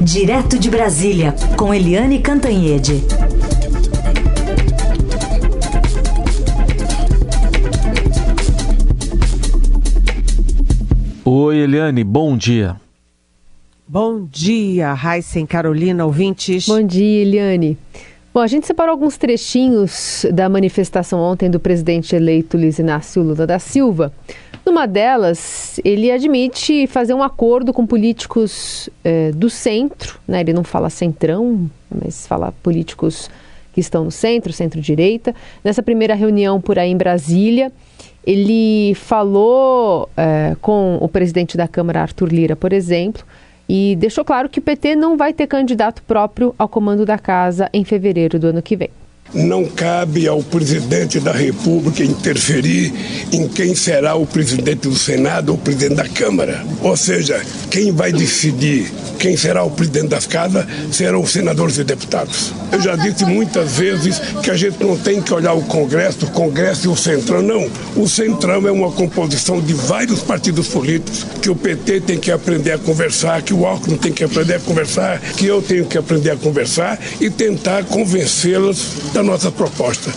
Direto de Brasília, com Eliane Cantanhede. Oi, Eliane, bom dia. Bom dia, Raíssen Carolina, ouvintes. Bom dia, Eliane. Bom, a gente separou alguns trechinhos da manifestação ontem do presidente eleito Luiz Inácio Lula da Silva. Numa delas, ele admite fazer um acordo com políticos eh, do centro, né? ele não fala centrão, mas fala políticos que estão no centro, centro-direita. Nessa primeira reunião por aí em Brasília, ele falou eh, com o presidente da Câmara, Arthur Lira, por exemplo, e deixou claro que o PT não vai ter candidato próprio ao comando da casa em fevereiro do ano que vem. Não cabe ao presidente da República interferir em quem será o presidente do Senado ou presidente da Câmara. Ou seja, quem vai decidir quem será o presidente das casas serão os senadores e deputados. Eu já disse muitas vezes que a gente não tem que olhar o Congresso, o Congresso e o Centrão, não. O Centrão é uma composição de vários partidos políticos que o PT tem que aprender a conversar, que o Alckmin tem que aprender a conversar, que eu tenho que aprender a conversar e tentar convencê-los da nossa proposta.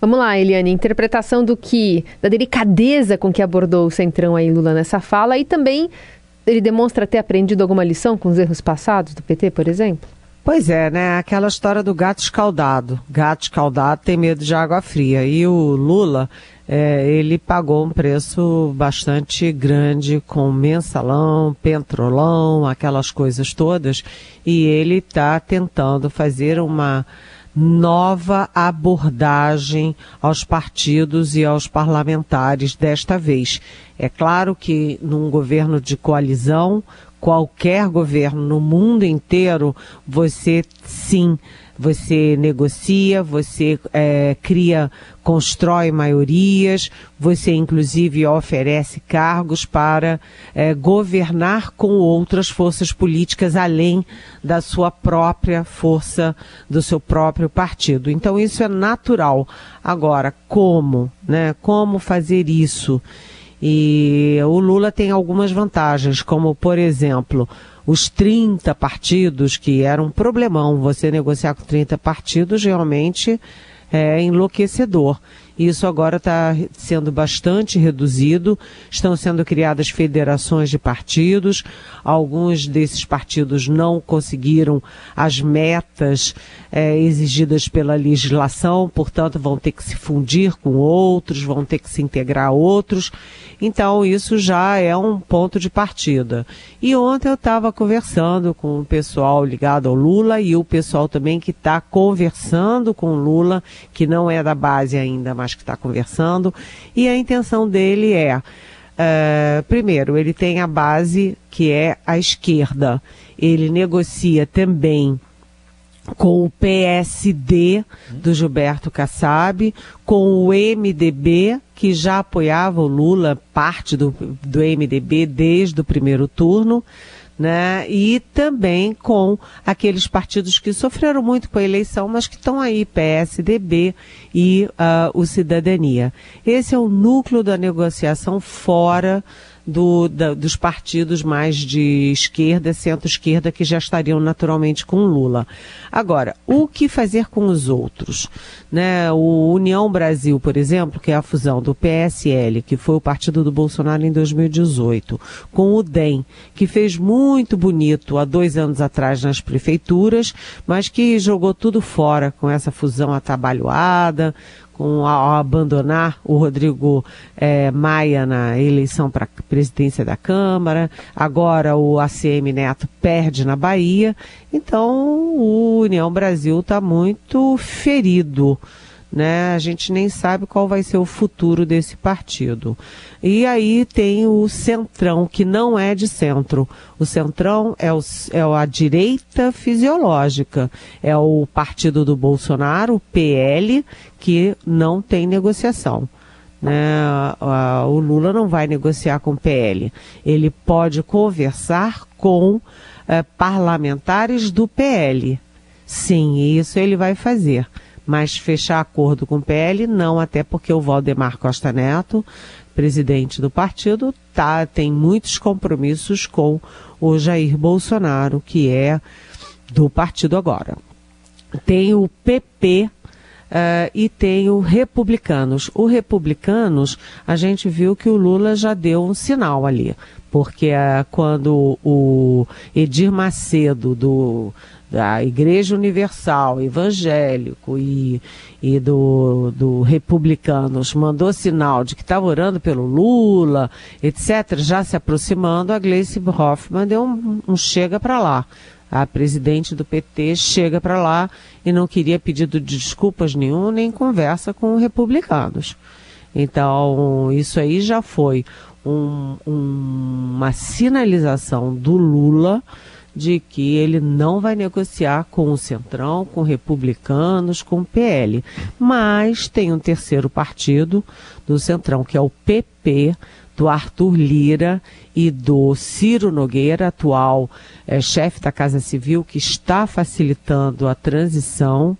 Vamos lá, Eliane, interpretação do que, da delicadeza com que abordou o Centrão aí Lula nessa fala e também ele demonstra ter aprendido alguma lição com os erros passados do PT, por exemplo? Pois é, né? Aquela história do gato escaldado. Gato escaldado tem medo de água fria. E o Lula, é, ele pagou um preço bastante grande com mensalão, petrolão, aquelas coisas todas. E ele está tentando fazer uma nova abordagem aos partidos e aos parlamentares desta vez. É claro que num governo de coalizão, qualquer governo no mundo inteiro, você sim você negocia, você é, cria, constrói maiorias, você inclusive oferece cargos para é, governar com outras forças políticas além da sua própria força, do seu próprio partido. Então isso é natural. Agora, como, né? Como fazer isso? E o Lula tem algumas vantagens, como por exemplo, os 30 partidos, que era um problemão, você negociar com 30 partidos realmente é enlouquecedor. Isso agora está sendo bastante reduzido. Estão sendo criadas federações de partidos. Alguns desses partidos não conseguiram as metas é, exigidas pela legislação, portanto, vão ter que se fundir com outros, vão ter que se integrar a outros. Então, isso já é um ponto de partida. E ontem eu estava conversando com o pessoal ligado ao Lula e o pessoal também que está conversando com o Lula, que não é da base ainda, mas que está conversando. E a intenção dele é, uh, primeiro, ele tem a base que é a esquerda. Ele negocia também com o PSD do Gilberto Kassab, com o MDB, que já apoiava o Lula, parte do, do MDB desde o primeiro turno, né? E também com aqueles partidos que sofreram muito com a eleição, mas que estão aí, PSDB e uh, o Cidadania. Esse é o núcleo da negociação fora do, da, dos partidos mais de esquerda, centro-esquerda, que já estariam naturalmente com Lula. Agora, o que fazer com os outros? Né? O União Brasil, por exemplo, que é a fusão do PSL, que foi o partido do Bolsonaro em 2018, com o DEM, que fez muito bonito há dois anos atrás nas prefeituras, mas que jogou tudo fora com essa fusão atabalhoada, com ao abandonar o Rodrigo é, Maia na eleição para presidência da Câmara, agora o ACM Neto perde na Bahia, então o União Brasil está muito ferido né? A gente nem sabe qual vai ser o futuro desse partido. E aí tem o Centrão, que não é de centro. O Centrão é, o, é a direita fisiológica. É o partido do Bolsonaro, o PL, que não tem negociação. Né? O Lula não vai negociar com o PL. Ele pode conversar com é, parlamentares do PL. Sim, isso ele vai fazer mas fechar acordo com o PL, não, até porque o Valdemar Costa Neto presidente do partido, tá, tem muitos compromissos com o Jair Bolsonaro, que é do partido agora. Tem o PP Uh, e tem o Republicanos. O Republicanos, a gente viu que o Lula já deu um sinal ali, porque uh, quando o Edir Macedo, do, da Igreja Universal, evangélico e, e do, do Republicanos, mandou sinal de que estava orando pelo Lula, etc., já se aproximando, a Gleice Hoffmann deu um, um chega para lá a presidente do PT chega para lá e não queria pedido de desculpas nenhum, nem conversa com republicanos. Então, isso aí já foi um, um, uma sinalização do Lula de que ele não vai negociar com o Centrão, com republicanos, com o PL. Mas tem um terceiro partido do Centrão, que é o PP, do Arthur Lira e do Ciro Nogueira, atual é, chefe da Casa Civil, que está facilitando a transição,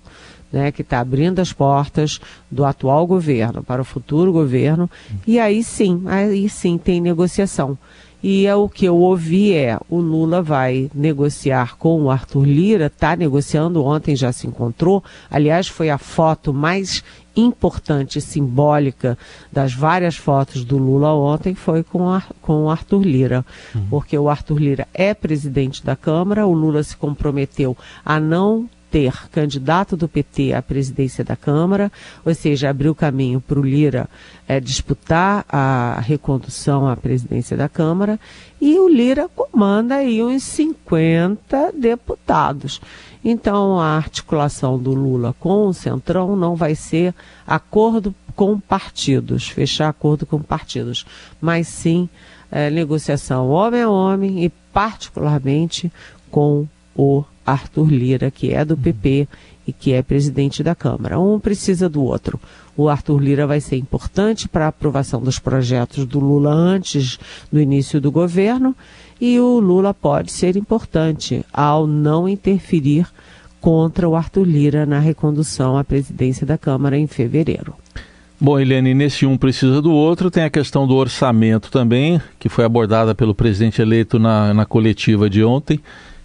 né, que está abrindo as portas do atual governo para o futuro governo. E aí sim, aí sim tem negociação. E é o que eu ouvi é o Lula vai negociar com o Arthur Lira, está negociando, ontem já se encontrou. Aliás, foi a foto mais importante simbólica das várias fotos do Lula ontem foi com, a, com o Arthur Lira, uhum. porque o Arthur Lira é presidente da Câmara, o Lula se comprometeu a não ter candidato do PT à presidência da Câmara, ou seja, abriu caminho para o Lira é, disputar a recondução à presidência da Câmara, e o Lira comanda aí uns 50 deputados. Então, a articulação do Lula com o Centrão não vai ser acordo com partidos, fechar acordo com partidos, mas sim é, negociação homem a homem e, particularmente, com o Arthur Lira, que é do PP e que é presidente da Câmara. Um precisa do outro. O Arthur Lira vai ser importante para a aprovação dos projetos do Lula antes do início do governo e o Lula pode ser importante ao não interferir contra o Arthur Lira na recondução à presidência da Câmara em fevereiro. Bom, Helene, nesse um precisa do outro, tem a questão do orçamento também, que foi abordada pelo presidente eleito na, na coletiva de ontem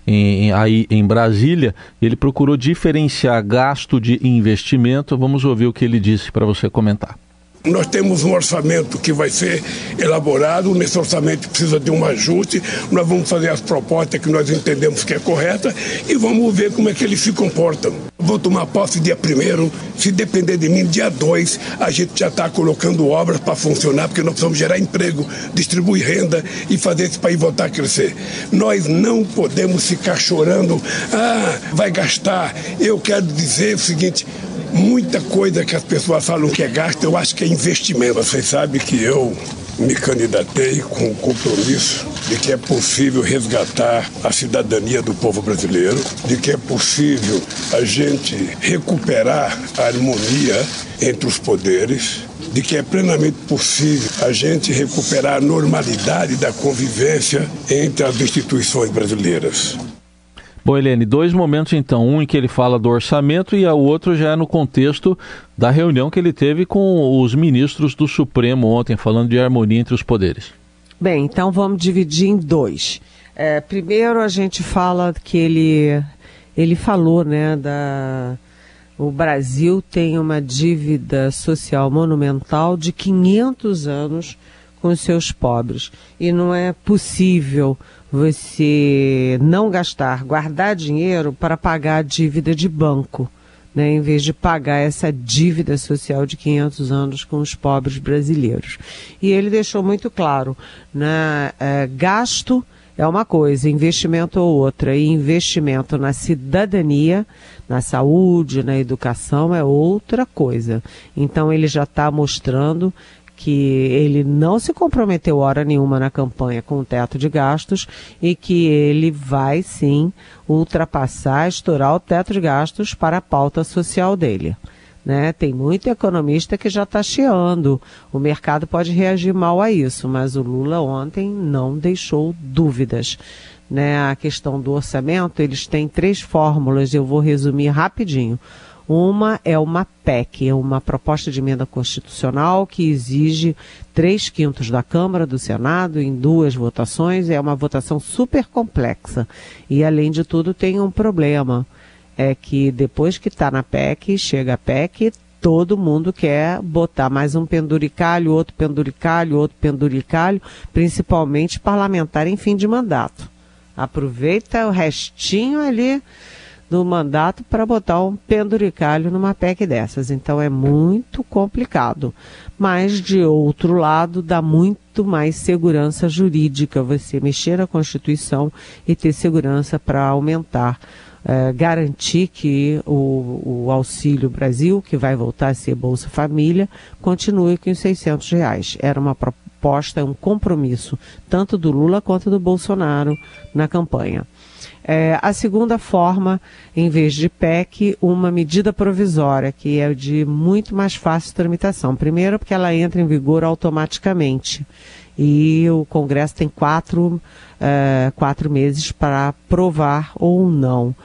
em, aí em Brasília, ele procurou diferenciar gasto de investimento. Vamos ouvir o que ele disse para você comentar. Nós temos um orçamento que vai ser elaborado, nesse orçamento precisa de um ajuste, nós vamos fazer as propostas que nós entendemos que é correta e vamos ver como é que eles se comportam. Vou tomar posse dia primeiro, se depender de mim, dia 2, a gente já está colocando obras para funcionar, porque nós precisamos gerar emprego, distribuir renda e fazer esse país voltar a crescer. Nós não podemos ficar chorando, ah, vai gastar. Eu quero dizer o seguinte, Muita coisa que as pessoas falam que é gasto, eu acho que é investimento. Vocês sabem que eu me candidatei com o compromisso de que é possível resgatar a cidadania do povo brasileiro, de que é possível a gente recuperar a harmonia entre os poderes, de que é plenamente possível a gente recuperar a normalidade da convivência entre as instituições brasileiras. Bom, Helene, dois momentos então. Um em que ele fala do orçamento e o outro já é no contexto da reunião que ele teve com os ministros do Supremo ontem, falando de harmonia entre os poderes. Bem, então vamos dividir em dois. É, primeiro a gente fala que ele, ele falou, né, da... O Brasil tem uma dívida social monumental de 500 anos com os seus pobres. E não é possível você não gastar, guardar dinheiro para pagar a dívida de banco, né, em vez de pagar essa dívida social de 500 anos com os pobres brasileiros. E ele deixou muito claro, né, é, gasto é uma coisa, investimento é outra, e investimento na cidadania, na saúde, na educação é outra coisa. Então ele já está mostrando que ele não se comprometeu hora nenhuma na campanha com o teto de gastos e que ele vai sim ultrapassar, estourar o teto de gastos para a pauta social dele. Né? Tem muito economista que já está chiando. O mercado pode reagir mal a isso, mas o Lula ontem não deixou dúvidas. Né? A questão do orçamento, eles têm três fórmulas, eu vou resumir rapidinho. Uma é uma PEC, é uma proposta de emenda constitucional que exige três quintos da Câmara, do Senado, em duas votações. É uma votação super complexa. E, além de tudo, tem um problema. É que depois que está na PEC, chega a PEC, todo mundo quer botar mais um penduricalho, outro penduricalho, outro penduricalho, principalmente parlamentar em fim de mandato. Aproveita o restinho ali do mandato para botar um penduricalho numa PEC dessas. Então é muito complicado. Mas, de outro lado, dá muito mais segurança jurídica você mexer na Constituição e ter segurança para aumentar. É, garantir que o, o, Auxílio Brasil, que vai voltar a ser Bolsa Família, continue com os 600 reais. Era uma proposta, um compromisso, tanto do Lula quanto do Bolsonaro na campanha. É, a segunda forma, em vez de PEC, uma medida provisória, que é de muito mais fácil tramitação. Primeiro, porque ela entra em vigor automaticamente. E o Congresso tem quatro, é, quatro meses para aprovar ou não.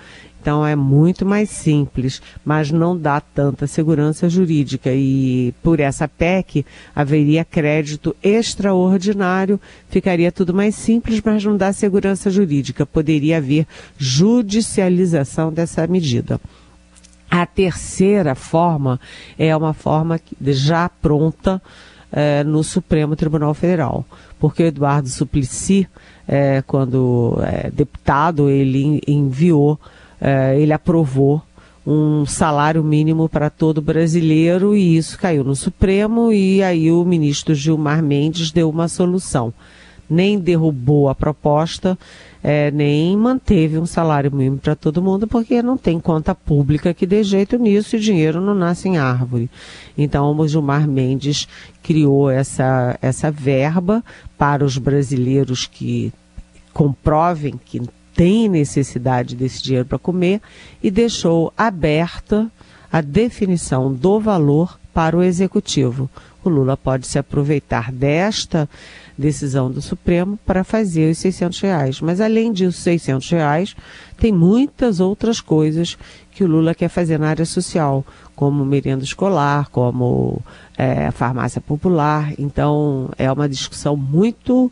Então é muito mais simples, mas não dá tanta segurança jurídica. E por essa PEC haveria crédito extraordinário, ficaria tudo mais simples, mas não dá segurança jurídica. Poderia haver judicialização dessa medida. A terceira forma é uma forma já pronta é, no Supremo Tribunal Federal, porque o Eduardo Suplicy, é, quando é, deputado, ele enviou uh, ele aprovou um salário mínimo para todo brasileiro e isso caiu no Supremo e aí o ministro Gilmar Mendes deu uma solução. Nem derrubou a proposta, é, nem manteve um salário mínimo para todo mundo, porque não tem conta pública que dê jeito nisso e dinheiro não nasce em árvore. Então o Gilmar Mendes criou essa, essa verba para os brasileiros que comprovem que tem necessidade desse dinheiro para comer e deixou aberta a definição do valor para o executivo. O Lula pode se aproveitar desta decisão do Supremo para fazer os 600 reais. Mas além disso, 600 reais, tem muitas outras coisas que o Lula quer fazer na área social, como merenda escolar, como é, farmácia popular. Então, é uma discussão muito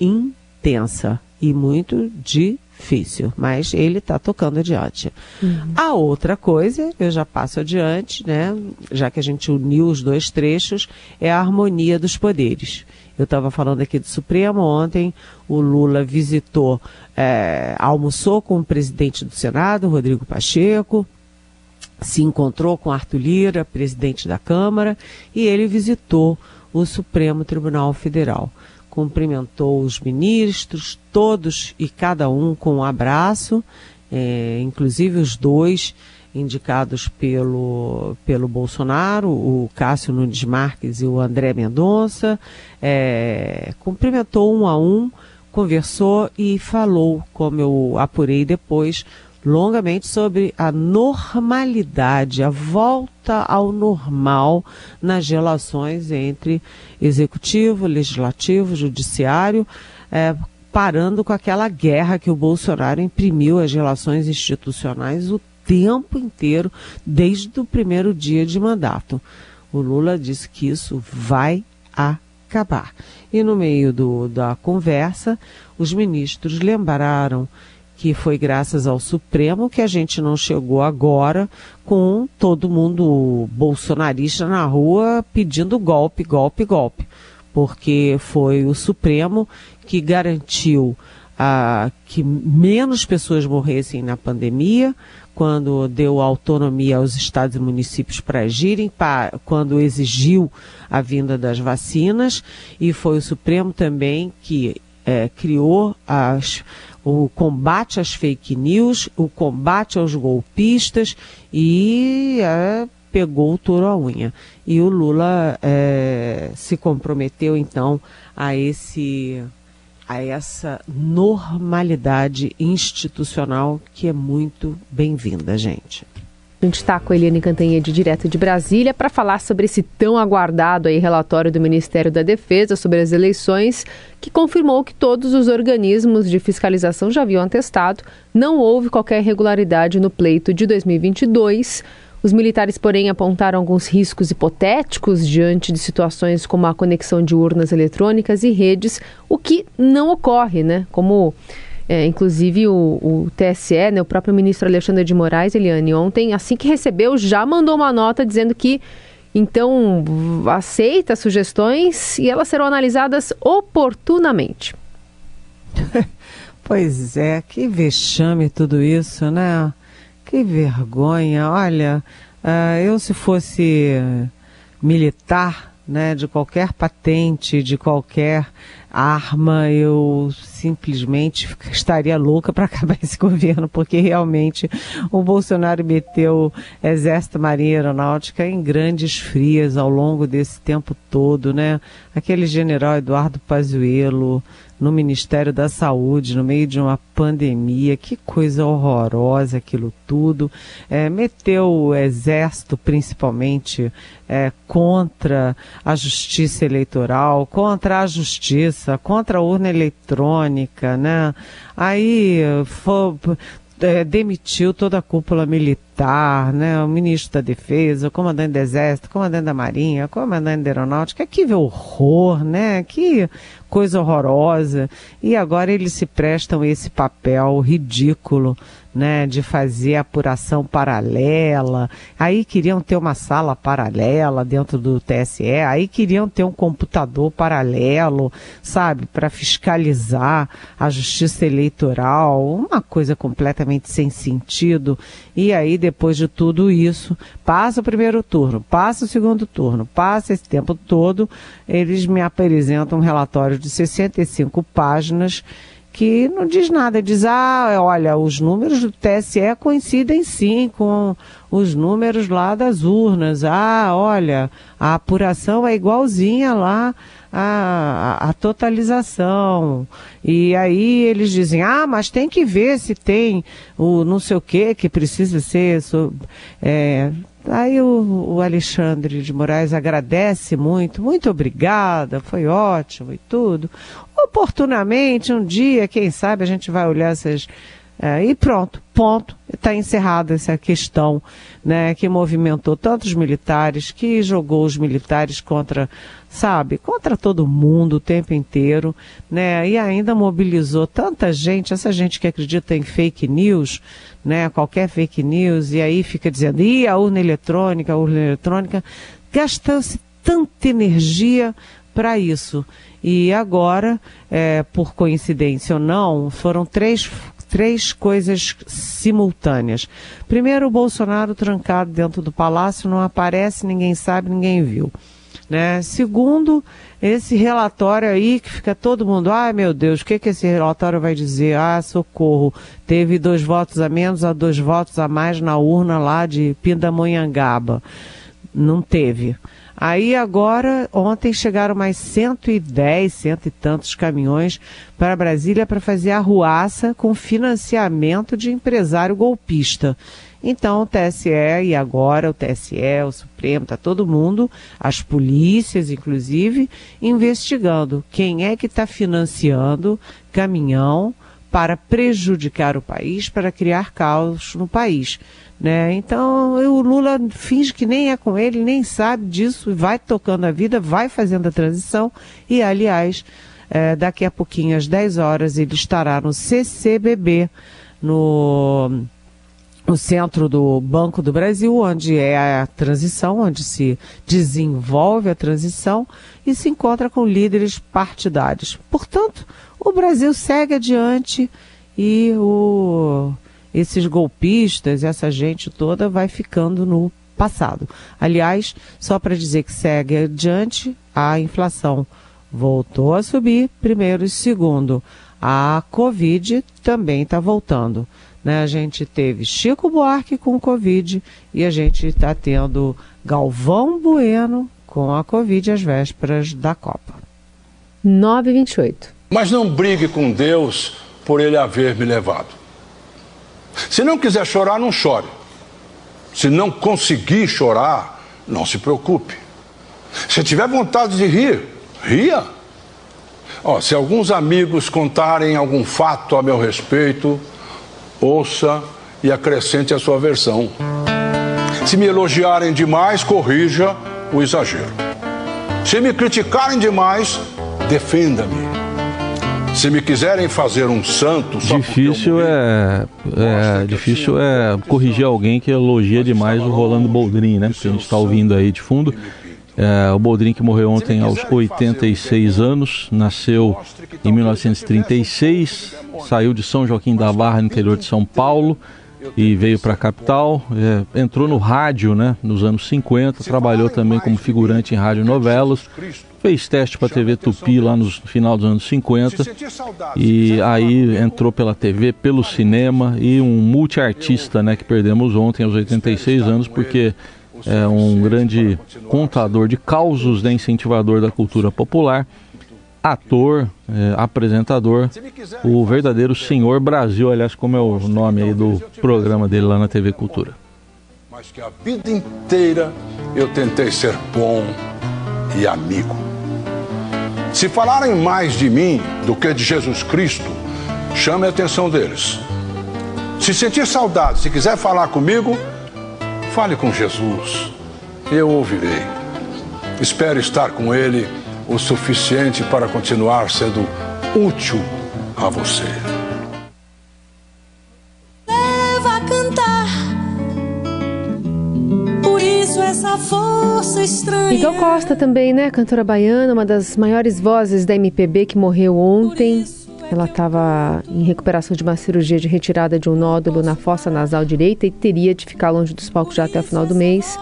intensa e muito de difícil, mas ele está tocando adiante. Uhum. A outra coisa, eu já passo adiante, né, já que a gente uniu os dois trechos, é a harmonia dos poderes. Eu estava falando aqui do Supremo ontem, o Lula visitou, é, almoçou com o presidente do Senado, Rodrigo Pacheco, se encontrou com Arthur Lira, presidente da Câmara, e ele visitou o Supremo Tribunal Federal cumprimentou os ministros, todos e cada um com um abraço, é, inclusive os dois indicados pelo, pelo Bolsonaro, o Cássio Nunes Marques e o André Mendonça, é, cumprimentou um a um, conversou e falou, como eu apurei depois, longamente sobre a normalidade, a volta ao normal nas relações entre executivo, legislativo, judiciário, é, parando com aquela guerra que o Bolsonaro imprimiu às relações institucionais o tempo inteiro, desde o primeiro dia de mandato. O Lula disse que isso vai acabar. E no meio do, da conversa, os ministros lembraram que foi graças ao Supremo que a gente não chegou agora com todo mundo bolsonarista na rua pedindo golpe, golpe, golpe. Porque foi o Supremo que garantiu ah, que menos pessoas morressem na pandemia, quando deu autonomia aos estados e municípios para agirem, para, quando exigiu a vinda das vacinas, e foi o Supremo também que é, criou as, o combate às fake news, o combate aos golpistas e é, pegou o touro à unha. E o Lula é, se comprometeu então a esse a essa normalidade institucional que é muito bem-vinda, gente. A gente está com a Eliane Cantanhede, direto de Brasília, para falar sobre esse tão aguardado aí relatório do Ministério da Defesa sobre as eleições, que confirmou que todos os organismos de fiscalização já haviam atestado, não houve qualquer irregularidade no pleito de 2022. Os militares, porém, apontaram alguns riscos hipotéticos diante de situações como a conexão de urnas eletrônicas e redes, o que não ocorre, né? Como é, inclusive o, o TSE, né, o próprio ministro Alexandre de Moraes, Eliane, ontem, assim que recebeu, já mandou uma nota dizendo que então aceita sugestões e elas serão analisadas oportunamente. Pois é, que vexame tudo isso, né? Que vergonha. Olha, uh, eu se fosse militar, né, de qualquer patente, de qualquer arma, eu simplesmente estaria louca para acabar esse governo, porque realmente o Bolsonaro meteu Exército, Marinha Aeronáutica em grandes frias ao longo desse tempo todo, né? Aquele general Eduardo Pazuello, no Ministério da Saúde, no meio de uma pandemia, que coisa horrorosa aquilo tudo. É, meteu o Exército, principalmente, é, contra a justiça eleitoral, contra a justiça, contra a urna eletrônica, né? Aí foi, é, demitiu toda a cúpula militar, né? O ministro da Defesa, o comandante do Exército, o comandante da Marinha, o comandante da Aeronáutica. Que horror, né? Que coisa horrorosa. E agora eles se prestam esse papel ridículo, né, de fazer apuração paralela. Aí queriam ter uma sala paralela dentro do TSE, aí queriam ter um computador paralelo, sabe, para fiscalizar a justiça eleitoral, uma coisa completamente sem sentido. E aí depois de tudo isso, passa o primeiro turno, passa o segundo turno, passa esse tempo todo, eles me apresentam um relatório de 65 páginas que não diz nada, diz, ah, olha, os números do TSE coincidem sim com os números lá das urnas. Ah, olha, a apuração é igualzinha lá a, a, totalização. E aí eles dizem, ah, mas tem que ver se tem o não sei o que que precisa ser. É, Aí o, o, Alexandre de Moraes agradece muito, muito obrigada, foi ótimo e tudo. Oportunamente, um dia, quem sabe, a gente vai olhar essas. É, e pronto, ponto. Está encerrada essa questão né, que movimentou tantos militares, que jogou os militares contra, sabe, contra todo mundo o tempo inteiro, né, e ainda mobilizou tanta gente, essa gente que acredita em fake news, né, qualquer fake news, e aí fica dizendo, e a urna eletrônica, a urna eletrônica, gastando-se tanta energia para isso. E agora, é, por coincidência ou não, foram três, três coisas simultâneas. Primeiro, o Bolsonaro trancado dentro do palácio, não aparece, ninguém sabe, ninguém viu. Né? Segundo, esse relatório aí que fica todo mundo, ai meu Deus, o que, que esse relatório vai dizer? Ah, socorro, teve dois votos a menos a dois votos a mais na urna lá de Pindamonhangaba. Não teve. Aí agora, ontem chegaram mais 110, cento e tantos caminhões para Brasília para fazer arruaça com financiamento de empresário golpista. Então o TSE e agora o TSE, o Supremo, está todo mundo, as polícias inclusive, investigando quem é que está financiando caminhão para prejudicar o país, para criar caos no país. Né? Então o Lula finge que nem é com ele, nem sabe disso, vai tocando a vida, vai fazendo a transição e, aliás, é, daqui a pouquinho, às 10 horas, ele estará no CCBB, no no centro do Banco do Brasil, onde é a transição, onde se desenvolve a transição e se encontra com líderes partidários. Portanto, o Brasil segue adiante e o, esses golpistas, essa gente toda vai ficando no passado. Aliás, só para dizer que segue adiante, a inflação voltou a subir, primeiro e segundo. A Covid também está voltando. Né? A gente teve Chico Buarque com Covid e a gente está tendo Galvão Bueno com a Covid às vésperas da Copa. 928. Mas não brigue com Deus por ele haver me levado. Se não quiser chorar, não chore. Se não conseguir chorar, não se preocupe. Se tiver vontade de rir, ria. Se alguns amigos contarem algum fato a meu respeito, ouça e acrescente a sua versão. Se me elogiarem demais, corrija o exagero. Se me criticarem demais, defenda-me. Se me quiserem fazer um santo, só difícil é, é difícil é corrigir alguém que elogia demais o Rolando Boldrin, né? Que a gente está ouvindo aí de fundo. É, o Boldrin que morreu ontem aos 86 anos, nasceu em 1936, saiu de São Joaquim da Barra, no interior de São Paulo, e veio para a capital. É, entrou no rádio né, nos anos 50, trabalhou também como figurante em rádio novelas, fez teste para a TV Tupi lá no final dos anos 50 e aí entrou pela TV, pelo cinema e um multiartista né, que perdemos ontem aos 86 anos porque é um grande contador de causos, né, incentivador da cultura popular, ator, é, apresentador, o verdadeiro Senhor Brasil, aliás, como é o nome aí do programa dele lá na TV Cultura. Mas que a vida inteira eu tentei ser bom e amigo. Se falarem mais de mim do que de Jesus Cristo, chame a atenção deles. Se sentir saudade, se quiser falar comigo, Fale com Jesus, eu ouvirei. Espero estar com Ele o suficiente para continuar sendo útil a você. Leva a cantar, por isso essa força estranha. Miguel Costa também, né? Cantora baiana, uma das maiores vozes da MPB que morreu ontem. Ela estava em recuperação de uma cirurgia de retirada de um nódulo na fossa nasal direita e teria de ficar longe dos palcos já até o final do mês.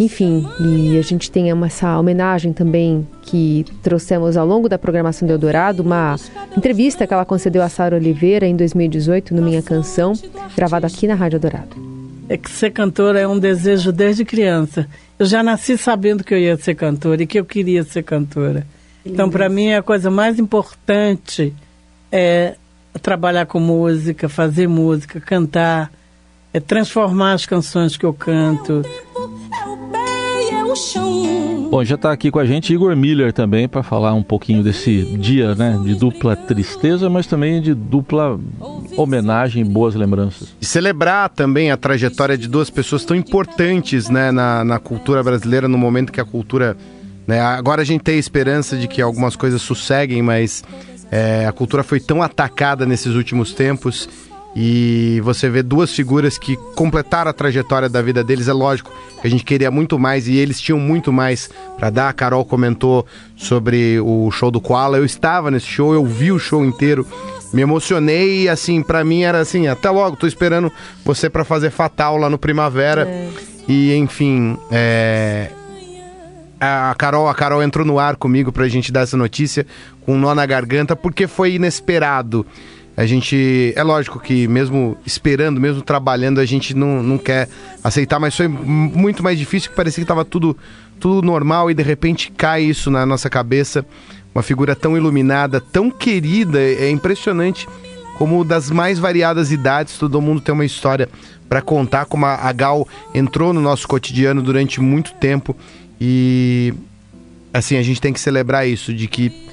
Enfim, e a gente tem essa homenagem também que trouxemos ao longo da programação do Eldorado, uma entrevista que ela concedeu a Sara Oliveira em 2018 no Minha Canção, gravada aqui na Rádio Eldorado. É que ser cantora é um desejo desde criança. Eu já nasci sabendo que eu ia ser cantora e que eu queria ser cantora. Então, para mim, a coisa mais importante é trabalhar com música, fazer música, cantar, é transformar as canções que eu canto. Bom, já está aqui com a gente Igor Miller também para falar um pouquinho desse dia, né, de dupla tristeza, mas também de dupla homenagem, boas lembranças. E celebrar também a trajetória de duas pessoas tão importantes, né, na, na cultura brasileira no momento que a cultura, né, agora a gente tem a esperança de que algumas coisas sosseguem, mas é, a cultura foi tão atacada nesses últimos tempos e você vê duas figuras que completaram a trajetória da vida deles. É lógico que a gente queria muito mais e eles tinham muito mais para dar. A Carol comentou sobre o show do Koala. Eu estava nesse show, eu vi o show inteiro, me emocionei e assim, para mim era assim, até logo, tô esperando você para fazer Fatal lá no Primavera. É. E enfim, é, a Carol, a Carol entrou no ar comigo pra gente dar essa notícia com um nó na garganta, porque foi inesperado. A gente, é lógico que mesmo esperando, mesmo trabalhando, a gente não, não quer aceitar, mas foi muito mais difícil, que parecia que estava tudo, tudo normal e de repente cai isso na nossa cabeça. Uma figura tão iluminada, tão querida, é impressionante como das mais variadas idades, todo mundo tem uma história para contar, como a Gal entrou no nosso cotidiano durante muito tempo e assim, a gente tem que celebrar isso, de que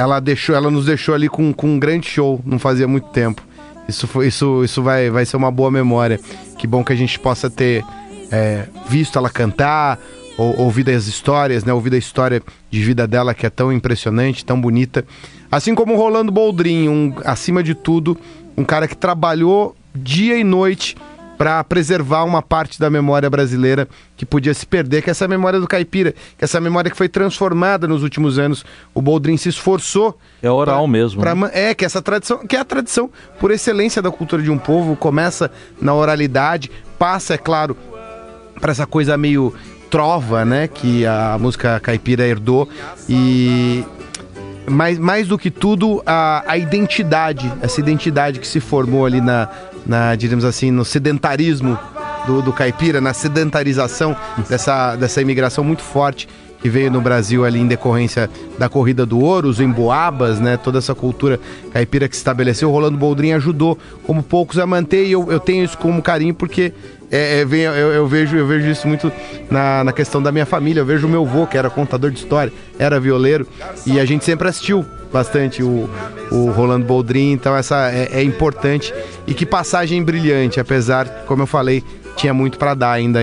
ela deixou, ela nos deixou ali com, com um grande show, não fazia muito tempo. Isso, foi, isso, isso vai, vai ser uma boa memória. Que bom que a gente possa ter é, visto ela cantar, ou, ouvido as histórias, né? Ouvido a história de vida dela que é tão impressionante, tão bonita. Assim como o Rolando Boldrin, um, acima de tudo, um cara que trabalhou dia e noite para preservar uma parte da memória brasileira que podia se perder, que é essa memória do caipira, que é essa memória que foi transformada nos últimos anos. O Boldrin se esforçou. É oral pra, mesmo. Pra, né? É, que essa tradição, que é a tradição por excelência da cultura de um povo, começa na oralidade, passa, é claro, para essa coisa meio trova, né, que a música caipira herdou e mais, mais do que tudo a, a identidade, essa identidade que se formou ali na, na diríamos assim, no sedentarismo do, do caipira, na sedentarização dessa, dessa imigração muito forte que veio no Brasil ali em decorrência da corrida do ouro, os emboabas, né? Toda essa cultura caipira que se estabeleceu. Rolando Boldrin ajudou, como poucos, a manter e eu, eu tenho isso como carinho porque é, é, vem, eu, eu, vejo, eu vejo isso muito na, na questão da minha família. Eu vejo o meu avô, que era contador de história, era violeiro, e a gente sempre assistiu bastante o, o Rolando Boldrin, então essa é, é importante. E que passagem brilhante, apesar, como eu falei, tinha muito para dar ainda,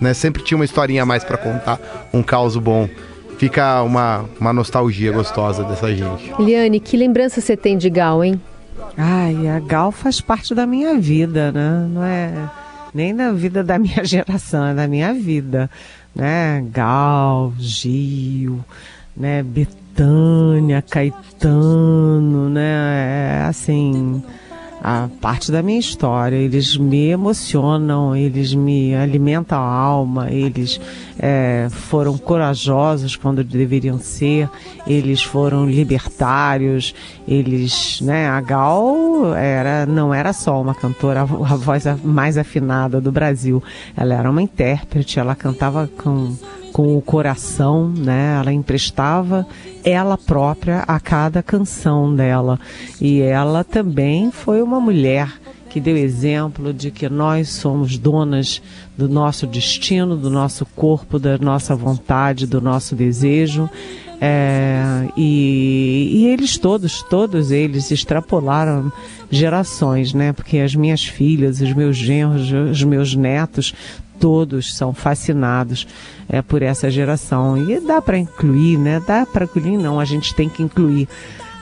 né? Sempre tinha uma historinha a mais para contar, um caos bom. Fica uma, uma nostalgia gostosa dessa gente. Eliane, que lembrança você tem de Gal, hein? Ai, a Gal faz parte da minha vida, né? Não é nem da vida da minha geração, é da minha vida, né? Gal, Gil, né? Betânia, Caetano, né? É, assim, a parte da minha história. Eles me emocionam, eles me alimentam a alma, eles é, foram corajosos quando deveriam ser, eles foram libertários, eles, né, a Gal era, não era só uma cantora, a, a voz mais afinada do Brasil, ela era uma intérprete, ela cantava com com o coração, né? Ela emprestava ela própria a cada canção dela. E ela também foi uma mulher que deu exemplo de que nós somos donas do nosso destino, do nosso corpo, da nossa vontade, do nosso desejo. É, e, e, eles todos, todos eles extrapolaram gerações, né? Porque as minhas filhas, os meus genros, os meus netos, todos são fascinados é, por essa geração. E dá para incluir, né? Dá para incluir, não, a gente tem que incluir.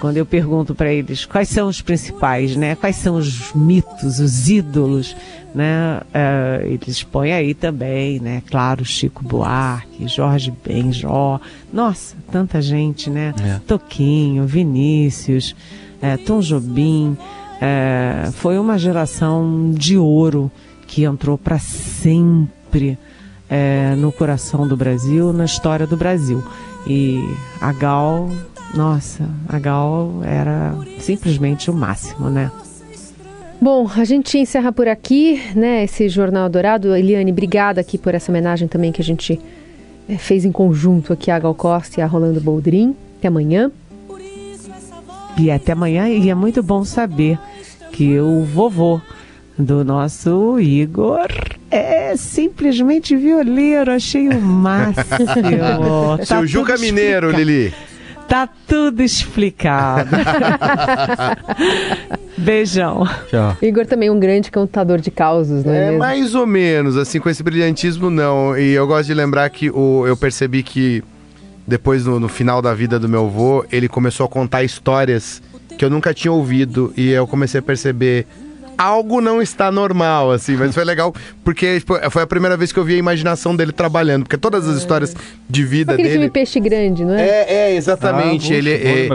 Quando eu pergunto para eles quais são os principais, né? Quais são os mitos, os ídolos, né? É, eles põem aí também, né? Claro, Chico Buarque, Jorge Benjó, nossa, tanta gente, né? É. Toquinho, Vinícius, é, Tom Jobim, é, foi uma geração de ouro que entrou para sempre é, no coração do Brasil, na história do Brasil. E a Gal, nossa, a Gal era simplesmente o máximo, né? Bom, a gente encerra por aqui, né, esse Jornal Dourado. Eliane, obrigada aqui por essa homenagem também que a gente é, fez em conjunto aqui a Gal Costa e a Rolando Boldrin. Até amanhã. E até amanhã, e é muito bom saber que o vovô do nosso Igor é simplesmente violeiro, achei o máximo. tá Seu Juca Mineiro, Lili. Tá tudo explicado. Beijão. Tchau. Igor também é um grande contador de causos, não é? É, mais ou menos, assim, com esse brilhantismo não. E eu gosto de lembrar que o, eu percebi que depois, no, no final da vida do meu avô, ele começou a contar histórias que eu nunca tinha ouvido. E eu comecei a perceber algo não está normal, assim, mas foi legal porque tipo, foi a primeira vez que eu vi a imaginação dele trabalhando, porque todas as histórias de vida Aquele dele. Filme Peixe Grande, não é? É, é exatamente. Ah, ele é,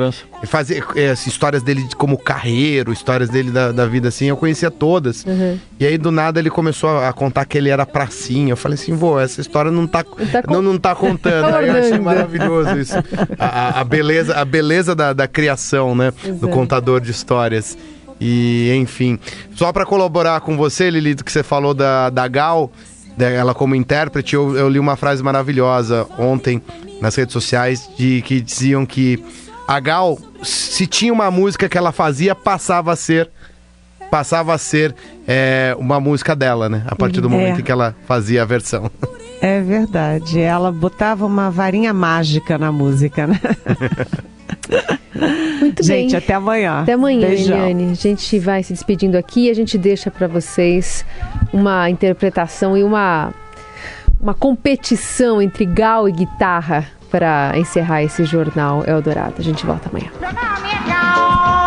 fazia é, assim, histórias dele como carreiro, histórias dele da, da vida assim, eu conhecia todas. Uhum. E aí do nada ele começou a contar que ele era pracinha. Eu falei assim, vô, essa história não tá, não tá, não, não tá contando. aí eu achei maravilhoso isso. A, a, a beleza, a beleza da, da criação, né? Exato. Do contador de histórias. E, enfim. Só para colaborar com você, Lili, que você falou da, da Gal, ela como intérprete, eu, eu, li uma frase maravilhosa ontem nas redes sociais de que diziam que a Gal, se tinha uma música que ela fazia, passava a ser passava a ser é, uma música dela, né? A partir do é. momento em que ela fazia a versão. É verdade. Ela botava uma varinha mágica na música, né? Muito gente, bem. até amanhã. Até amanhã, Beijão. Eliane. A gente vai se despedindo aqui e a gente deixa para vocês uma interpretação e uma, uma competição entre gal e guitarra para encerrar esse jornal Eldorado. A gente volta amanhã. Meu nome é Gal.